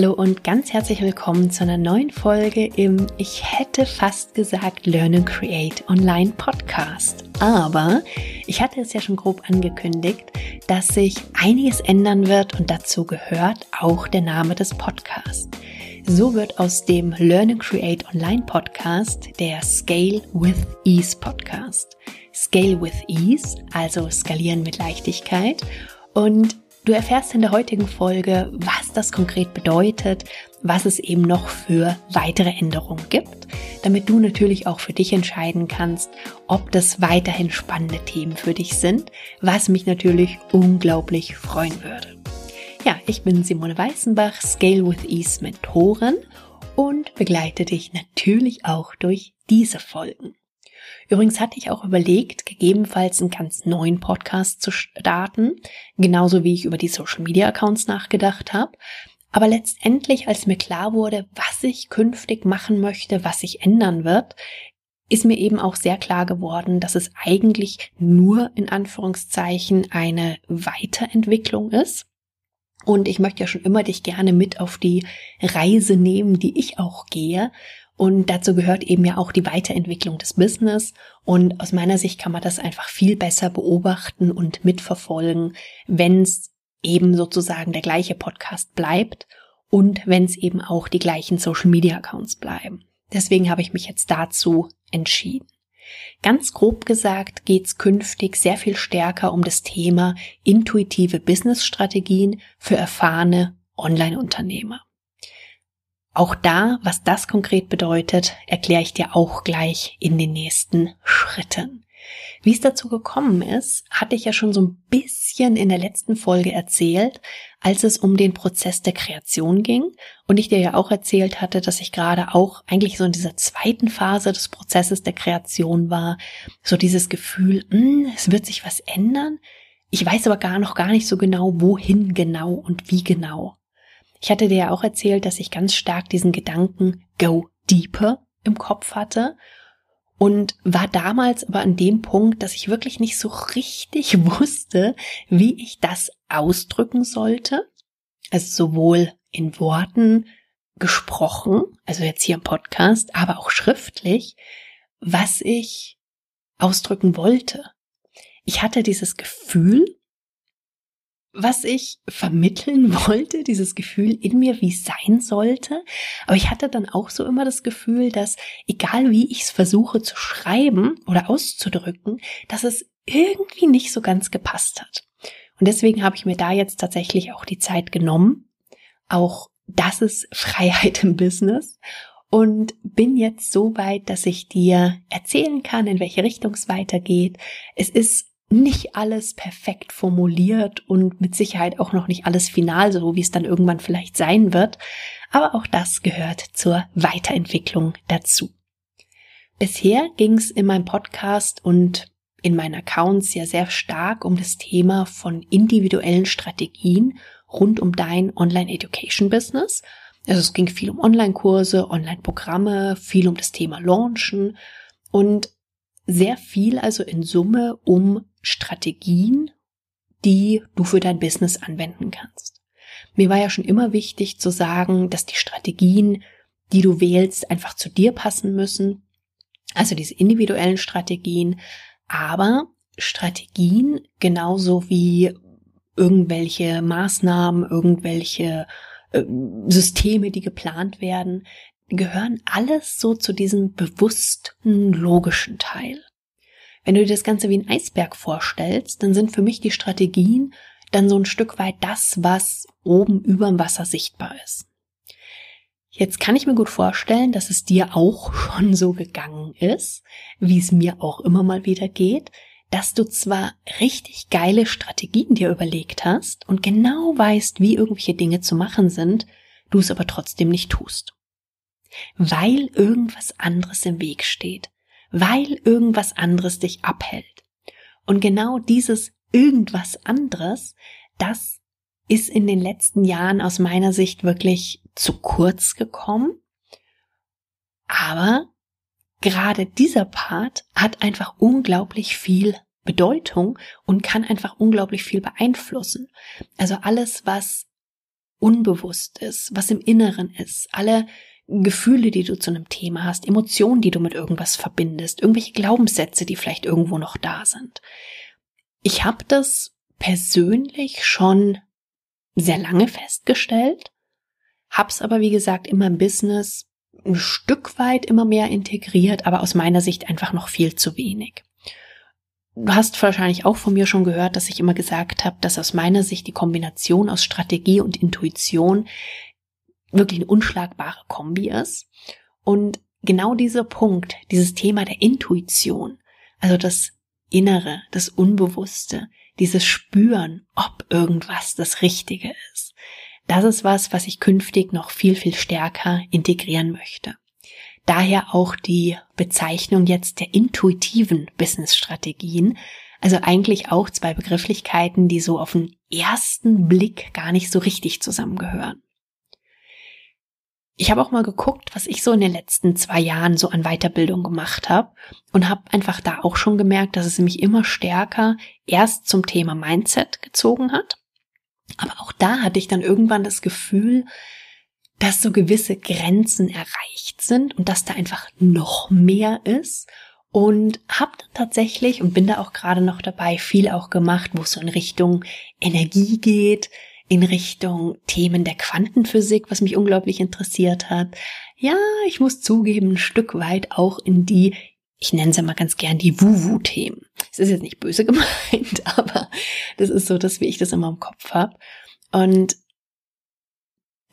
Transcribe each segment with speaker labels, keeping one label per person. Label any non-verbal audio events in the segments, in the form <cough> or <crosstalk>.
Speaker 1: Hallo und ganz herzlich willkommen zu einer neuen Folge im, ich hätte fast gesagt, Learn and Create Online Podcast. Aber ich hatte es ja schon grob angekündigt, dass sich einiges ändern wird und dazu gehört auch der Name des Podcasts. So wird aus dem Learn and Create Online Podcast der Scale with Ease Podcast. Scale with Ease, also skalieren mit Leichtigkeit. Und Du erfährst in der heutigen Folge, was das konkret bedeutet, was es eben noch für weitere Änderungen gibt, damit du natürlich auch für dich entscheiden kannst, ob das weiterhin spannende Themen für dich sind, was mich natürlich unglaublich freuen würde. Ja, ich bin Simone Weißenbach, Scale with Ease Mentorin und begleite dich natürlich auch durch diese Folgen. Übrigens hatte ich auch überlegt, gegebenenfalls einen ganz neuen Podcast zu starten, genauso wie ich über die Social Media Accounts nachgedacht habe. Aber letztendlich, als mir klar wurde, was ich künftig machen möchte, was sich ändern wird, ist mir eben auch sehr klar geworden, dass es eigentlich nur in Anführungszeichen eine Weiterentwicklung ist. Und ich möchte ja schon immer dich gerne mit auf die Reise nehmen, die ich auch gehe. Und dazu gehört eben ja auch die Weiterentwicklung des Business. Und aus meiner Sicht kann man das einfach viel besser beobachten und mitverfolgen, wenn es eben sozusagen der gleiche Podcast bleibt und wenn es eben auch die gleichen Social Media Accounts bleiben. Deswegen habe ich mich jetzt dazu entschieden. Ganz grob gesagt geht es künftig sehr viel stärker um das Thema intuitive Business-Strategien für erfahrene Online-Unternehmer. Auch da, was das konkret bedeutet, erkläre ich dir auch gleich in den nächsten Schritten. Wie es dazu gekommen ist, hatte ich ja schon so ein bisschen in der letzten Folge erzählt, als es um den Prozess der Kreation ging und ich dir ja auch erzählt hatte, dass ich gerade auch eigentlich so in dieser zweiten Phase des Prozesses der Kreation war, so dieses Gefühl, mh, hm, es wird sich was ändern, ich weiß aber gar noch gar nicht so genau, wohin genau und wie genau. Ich hatte dir ja auch erzählt, dass ich ganz stark diesen Gedanken Go Deeper im Kopf hatte und war damals aber an dem Punkt, dass ich wirklich nicht so richtig <laughs> wusste, wie ich das ausdrücken sollte. Also sowohl in Worten gesprochen, also jetzt hier im Podcast, aber auch schriftlich, was ich ausdrücken wollte. Ich hatte dieses Gefühl, was ich vermitteln <laughs> wollte, dieses Gefühl in mir, wie es sein sollte. Aber ich hatte dann auch so immer das Gefühl, dass egal wie ich es versuche zu schreiben oder auszudrücken, dass es irgendwie nicht so ganz gepasst hat. Und deswegen habe ich mir da jetzt tatsächlich auch die Zeit genommen. Auch das ist <laughs> Freiheit im Business. Und bin jetzt so weit, dass ich dir erzählen kann, in welche Richtung es weitergeht. Es ist nicht alles perfekt formuliert und mit Sicherheit auch noch nicht alles final, so wie es dann irgendwann vielleicht sein wird. Aber auch das gehört zur Weiterentwicklung dazu. Bisher ging es in meinem Podcast und in meinen Accounts ja sehr stark um das Thema von individuellen Strategien rund um dein Online-Education-Business. Also es ging viel um Online-Kurse, Online-Programme, viel um das Thema Launchen und sehr viel also in Summe um Strategien, die du für dein Business anwenden kannst. Mir war ja schon immer wichtig zu sagen, dass die Strategien, die du wählst, einfach zu dir passen müssen. Also diese individuellen Strategien, aber Strategien genauso wie irgendwelche Maßnahmen, irgendwelche äh, Systeme, die geplant werden, gehören alles so zu diesem bewussten, logischen Teil. Wenn du dir das Ganze wie ein Eisberg vorstellst, dann sind für mich die Strategien dann so ein Stück weit das, was oben überm Wasser sichtbar ist. Jetzt kann ich mir gut vorstellen, dass es dir auch <laughs> schon so gegangen ist, wie es mir auch immer mal wieder geht, dass du zwar richtig geile Strategien dir überlegt hast und genau weißt, wie irgendwelche Dinge zu machen sind, du es aber trotzdem nicht tust. Weil irgendwas anderes im Weg steht, weil irgendwas anderes dich abhält. Und genau dieses irgendwas anderes, das ist in den letzten Jahren aus meiner Sicht wirklich zu kurz gekommen. Aber gerade dieser Part hat einfach unglaublich viel Bedeutung und kann einfach unglaublich viel beeinflussen. Also alles, was unbewusst ist, was im Inneren ist, alle Gefühle, die du zu einem Thema hast, Emotionen, die du mit irgendwas verbindest, irgendwelche Glaubenssätze, die vielleicht irgendwo noch da sind. Ich habe das persönlich schon sehr lange festgestellt, hab's aber wie gesagt immer im Business ein Stück weit immer mehr integriert, aber aus meiner Sicht einfach noch viel zu wenig. Du hast wahrscheinlich auch von mir schon gehört, dass ich immer gesagt habe, dass aus meiner Sicht die Kombination aus Strategie und Intuition wirklich eine unschlagbare Kombi ist. Und genau dieser Punkt, dieses Thema der Intuition, also das Innere, das Unbewusste, dieses Spüren, ob irgendwas das Richtige ist, das ist was, was ich künftig noch viel, viel stärker integrieren möchte. Daher auch die Bezeichnung jetzt der intuitiven Business-Strategien, also eigentlich auch zwei Begrifflichkeiten, die so auf den ersten Blick gar nicht so richtig zusammengehören. Ich habe auch mal geguckt, was ich so in den letzten zwei Jahren so an Weiterbildung gemacht habe und habe einfach da auch schon gemerkt, dass es mich immer stärker erst zum Thema Mindset gezogen hat aber auch da hatte ich dann irgendwann das Gefühl, dass so gewisse Grenzen erreicht sind und dass da einfach noch mehr ist. Und habe tatsächlich und bin da auch gerade noch dabei viel auch gemacht, wo es so in Richtung Energie geht, in Richtung Themen der Quantenphysik, was mich unglaublich interessiert hat. Ja, ich muss zugeben, ein Stück weit auch in die ich nenne sie mal ganz gern die Wuwu-Themen. Es ist jetzt nicht böse <laughs> gemeint, aber das ist so das, wie ich das immer im Kopf habe. Und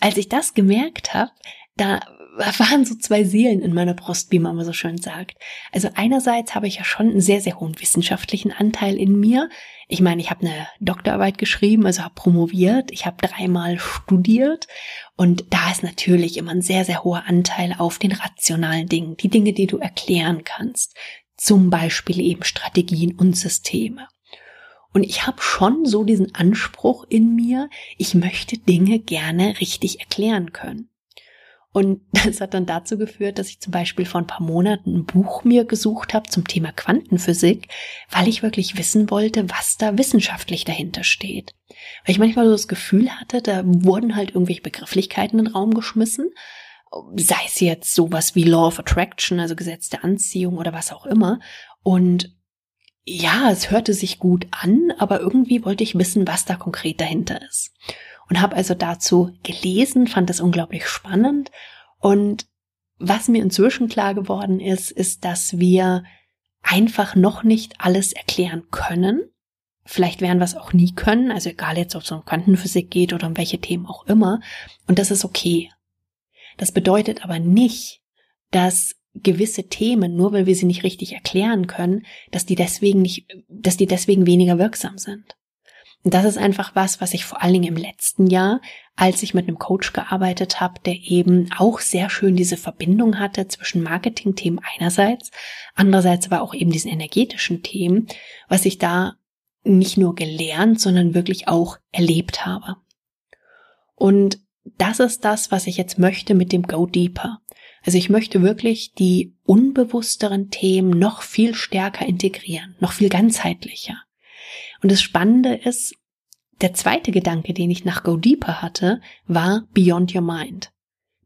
Speaker 1: als ich das gemerkt habe, da waren so zwei Seelen in meiner Brust, wie man immer so schön sagt. Also einerseits habe ich ja schon einen sehr, sehr hohen wissenschaftlichen Anteil in mir. Ich meine, ich habe eine Doktorarbeit geschrieben, also habe promoviert, ich habe dreimal studiert und da ist natürlich immer ein sehr, sehr hoher Anteil auf den rationalen Dingen, die Dinge, die du erklären kannst. Zum Beispiel eben Strategien und Systeme. Und ich habe schon so diesen Anspruch in mir, ich möchte Dinge gerne richtig erklären können. Und <laughs> das hat dann dazu geführt, dass ich zum Beispiel vor ein paar Monaten ein Buch mir gesucht habe zum Thema Quantenphysik, weil ich wirklich wissen wollte, was da wissenschaftlich dahinter steht. Weil ich manchmal so das Gefühl hatte, da wurden halt irgendwelche Begrifflichkeiten in den Raum geschmissen, sei es jetzt sowas wie Law of Attraction, also Gesetz der Anziehung oder was auch immer. Und ja, es hörte sich gut an, aber irgendwie wollte ich wissen, was da konkret dahinter ist und habe also dazu gelesen, fand das unglaublich spannend und was mir inzwischen klar geworden ist, ist, dass wir einfach noch nicht alles erklären können. Vielleicht werden wir es auch nie können, also egal jetzt, ob es um Quantenphysik geht oder um welche Themen auch immer. Und das ist okay. Das bedeutet aber nicht, dass gewisse Themen, nur weil wir sie nicht richtig erklären können, dass die deswegen nicht, dass die deswegen weniger wirksam sind. Und das ist einfach was, was ich vor allen Dingen im letzten Jahr, als ich mit einem Coach gearbeitet habe, der eben auch sehr schön diese Verbindung hatte zwischen Marketing-Themen einerseits, andererseits aber auch eben diesen energetischen Themen, was ich da nicht nur gelernt, sondern wirklich auch erlebt habe. Und das ist das, was ich jetzt möchte mit dem Go Deeper. Also ich möchte wirklich die unbewussteren Themen noch viel stärker integrieren, noch viel ganzheitlicher. Und das Spannende ist, der zweite Gedanke, den ich nach Go Deeper hatte, war Beyond Your Mind.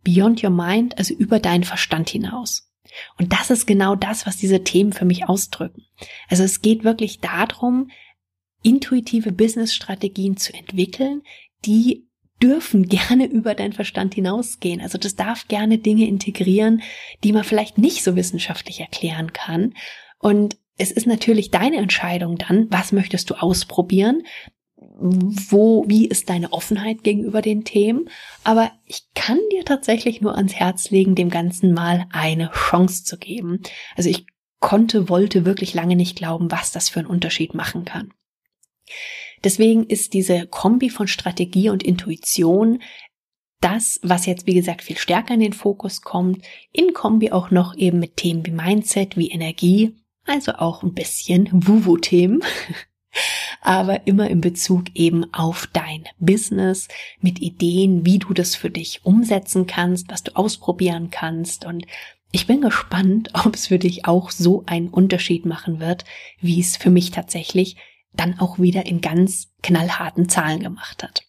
Speaker 1: Beyond Your Mind, also über deinen Verstand hinaus. Und das ist genau das, was diese Themen für mich ausdrücken. Also es geht wirklich darum, intuitive Business-Strategien zu entwickeln, die dürfen gerne <laughs> über deinen Verstand hinausgehen. Also das darf gerne Dinge integrieren, die man vielleicht nicht so wissenschaftlich erklären kann. Und es ist natürlich deine Entscheidung dann, was möchtest du ausprobieren, wo, wie ist deine Offenheit gegenüber den Themen. Aber ich kann dir tatsächlich nur ans Herz legen, dem Ganzen mal eine Chance zu geben. Also ich konnte, wollte wirklich lange nicht glauben, was das für einen Unterschied machen kann. Deswegen ist diese Kombi von Strategie und Intuition das, was jetzt, wie gesagt, viel stärker in den Fokus kommt, in Kombi auch noch eben mit Themen wie Mindset, wie Energie also auch ein bisschen Wuwu-Themen, aber immer in Bezug eben auf dein Business mit Ideen, wie du das für dich umsetzen kannst, was du ausprobieren kannst und ich bin gespannt, <laughs> ob es für dich auch so einen Unterschied machen wird, wie es für mich tatsächlich dann auch wieder in ganz knallharten Zahlen gemacht hat.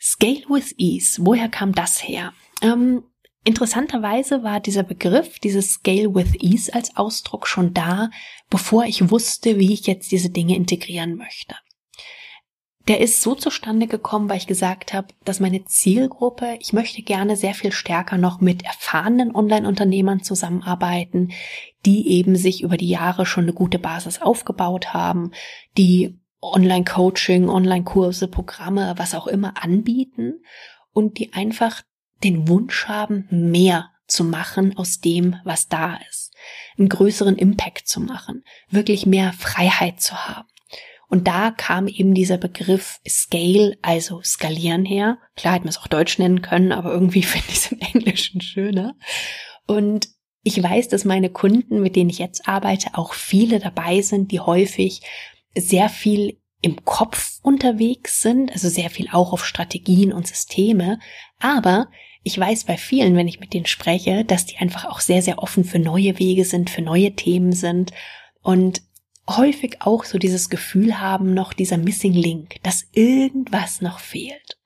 Speaker 1: Scale with Ease, woher kam das her? Ähm, interessanterweise war dieser Begriff, dieses Scale with Ease als Ausdruck schon da, bevor ich wusste, wie ich jetzt diese Dinge integrieren möchte. Der ist so zustande gekommen, weil ich gesagt habe, dass meine Zielgruppe, ich möchte gerne sehr viel stärker noch mit erfahrenen Online-Unternehmern zusammenarbeiten, die eben sich über die Jahre schon eine gute Basis aufgebaut haben, die Online-Coaching, Online-Kurse, Programme, was auch immer anbieten und die einfach den Wunsch haben, mehr zu machen aus dem, was da ist, einen größeren Impact zu machen, wirklich mehr Freiheit zu haben. Und da kam eben dieser Begriff Scale, also skalieren her. Klar hätte man es auch Deutsch nennen können, aber irgendwie <laughs> finde ich es im Englischen schöner. Und ich weiß, dass meine Kunden, mit denen ich jetzt arbeite, auch viele dabei sind, die häufig sehr viel im Kopf unterwegs sind, also sehr viel auch auf Strategien und Systeme. Aber ich weiß bei vielen, wenn ich mit denen spreche, dass die einfach auch sehr, sehr offen für neue Wege sind, für neue Themen sind und häufig auch so dieses Gefühl haben, noch dieser Missing Link, dass irgendwas noch fehlt.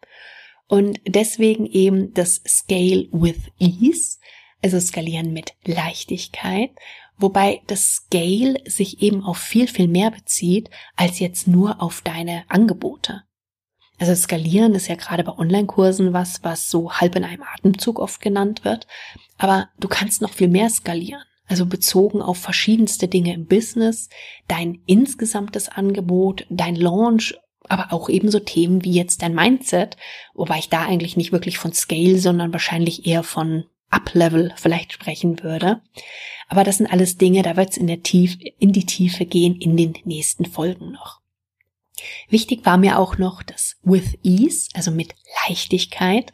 Speaker 1: Und deswegen eben das Scale with Ease, also skalieren mit Leichtigkeit wobei das Scale sich eben auf viel, viel mehr bezieht als jetzt nur auf deine Angebote. Also skalieren ist ja gerade bei Online-Kursen was, was so halb in einem Atemzug oft genannt wird. Aber du kannst noch viel mehr skalieren. Also bezogen auf verschiedenste Dinge im Business, dein insgesamtes Angebot, dein Launch, aber auch ebenso Themen wie jetzt dein Mindset, wobei ich da eigentlich nicht wirklich von Scale, sondern wahrscheinlich eher von Up-Level vielleicht sprechen würde. Aber das sind alles Dinge, da wird es in der Tiefe, in die Tiefe gehen in den nächsten Folgen noch. Wichtig war mir auch noch das with ease, also mit Leichtigkeit,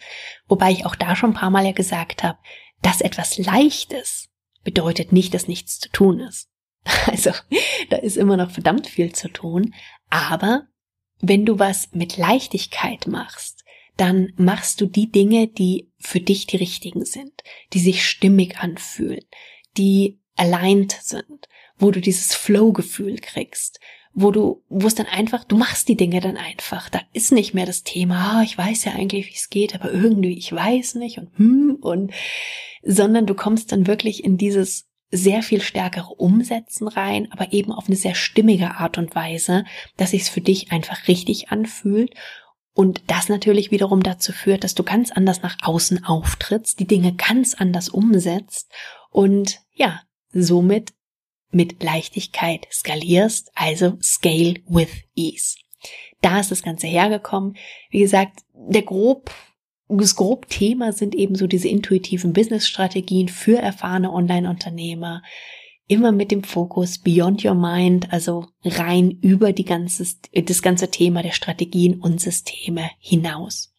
Speaker 1: wobei ich auch da schon ein paar Mal ja gesagt habe, dass etwas leicht ist, bedeutet nicht, dass nichts zu tun ist. <laughs> Also, da ist immer noch verdammt viel zu tun, aber wenn du was mit Leichtigkeit machst, dann machst du die Dinge, die für dich die richtigen sind, die sich stimmig anfühlen, die aligned sind, wo du dieses Flow-Gefühl kriegst, wo du, wo es dann einfach, du machst die Dinge dann einfach. Da ist nicht mehr das Thema, ah, ich weiß ja eigentlich, wie es geht, aber irgendwie, ich weiß nicht und hm und, sondern du kommst dann wirklich in dieses sehr viel stärkere Umsetzen rein, aber eben auf eine sehr stimmige Art und Weise, dass sich es für dich einfach richtig anfühlt und das natürlich wiederum dazu führt, dass du ganz anders nach außen auftrittst, die Dinge ganz anders umsetzt und ja, somit mit Leichtigkeit skalierst, also scale with ease. Da ist das Ganze hergekommen. Wie gesagt, der grob, das grob Thema sind eben so diese intuitiven Business-Strategien für erfahrene Online-Unternehmer, immer mit dem Fokus Beyond Your Mind, also rein über die ganze, das ganze Thema der Strategien und Systeme hinaus.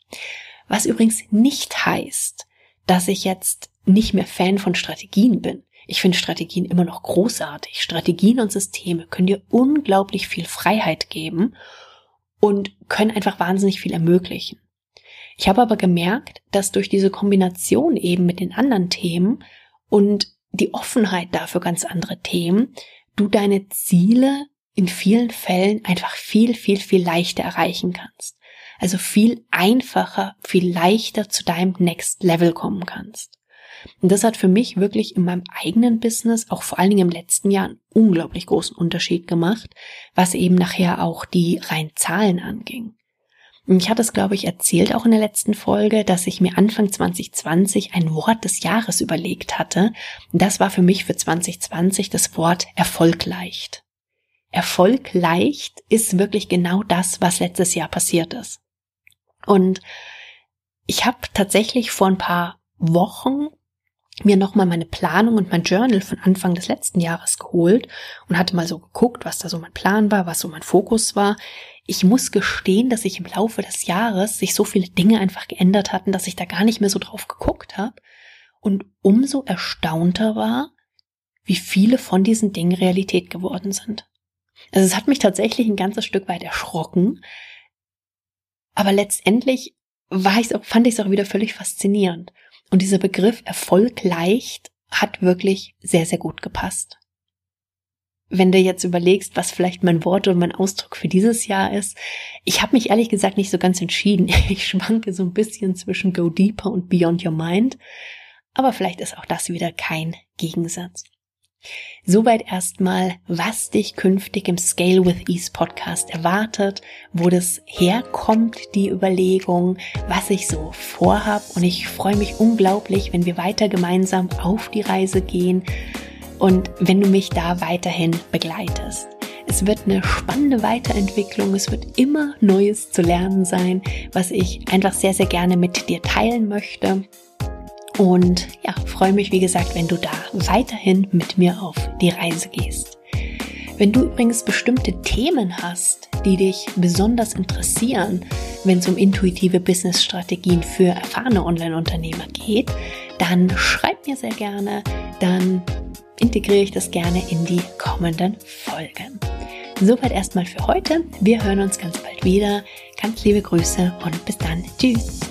Speaker 1: Was übrigens nicht heißt, dass ich jetzt nicht mehr Fan von Strategien bin. Ich finde Strategien immer noch großartig. Strategien und Systeme können dir unglaublich viel Freiheit geben und können einfach wahnsinnig viel ermöglichen. Ich habe aber gemerkt, dass durch diese Kombination eben mit den anderen Themen und die Offenheit dafür ganz andere Themen, du deine Ziele in vielen Fällen einfach viel, viel, viel leichter erreichen kannst. Also viel einfacher, viel leichter zu deinem Next Level kommen kannst. Und das hat für mich wirklich in meinem eigenen Business, auch vor allen Dingen im letzten Jahr, einen unglaublich großen Unterschied gemacht, was eben nachher auch die rein Zahlen anging. Ich hatte es, glaube ich, erzählt auch in der letzten Folge, dass ich mir Anfang 2020 ein Wort des Jahres überlegt hatte. Das war für mich für 2020 das Wort Erfolg leicht. Erfolg leicht ist wirklich genau das, was letztes Jahr passiert ist. Und ich habe tatsächlich vor ein paar Wochen mir nochmal meine Planung und mein Journal von Anfang des letzten Jahres geholt und hatte mal so geguckt, was da so mein Plan war, was so mein Fokus war. Ich muss gestehen, dass sich im Laufe des Jahres sich so viele Dinge einfach geändert hatten, dass ich da gar nicht mehr so drauf geguckt habe und umso erstaunter war, wie viele von diesen Dingen Realität geworden sind. Also es hat mich tatsächlich ein ganzes Stück weit erschrocken, aber letztendlich war ich's auch, fand ich es auch wieder völlig faszinierend. Und dieser Begriff Erfolg leicht hat wirklich sehr, sehr gut gepasst. wenn du jetzt überlegst, was vielleicht mein Wort und mein Ausdruck für dieses Jahr ist, ich habe mich ehrlich gesagt nicht so ganz entschieden. <laughs> Ich schwanke so ein bisschen zwischen Go Deeper und Beyond Your Mind, aber vielleicht ist auch das wieder kein Gegensatz. Soweit erstmal, was dich künftig im Scale with Ease Podcast erwartet, wo das herkommt, die Überlegung, was ich so vorhab. Und ich freue mich unglaublich, wenn wir weiter gemeinsam auf die Reise gehen und wenn du mich da weiterhin begleitest. Es wird eine spannende Weiterentwicklung. Es wird immer Neues zu lernen sein, was ich einfach sehr, sehr gerne mit dir teilen möchte. Und ja, freue mich, wie gesagt, wenn du da weiterhin mit mir auf die Reise gehst. Wenn du übrigens bestimmte Themen hast, die dich besonders interessieren, wenn es um intuitive Business-Strategien für erfahrene Online-Unternehmer geht, dann schreib mir sehr gerne, dann integriere ich das gerne in die kommenden Folgen. Soweit erstmal für heute. Wir hören uns ganz bald wieder. Ganz liebe Grüße und bis dann. Tschüss.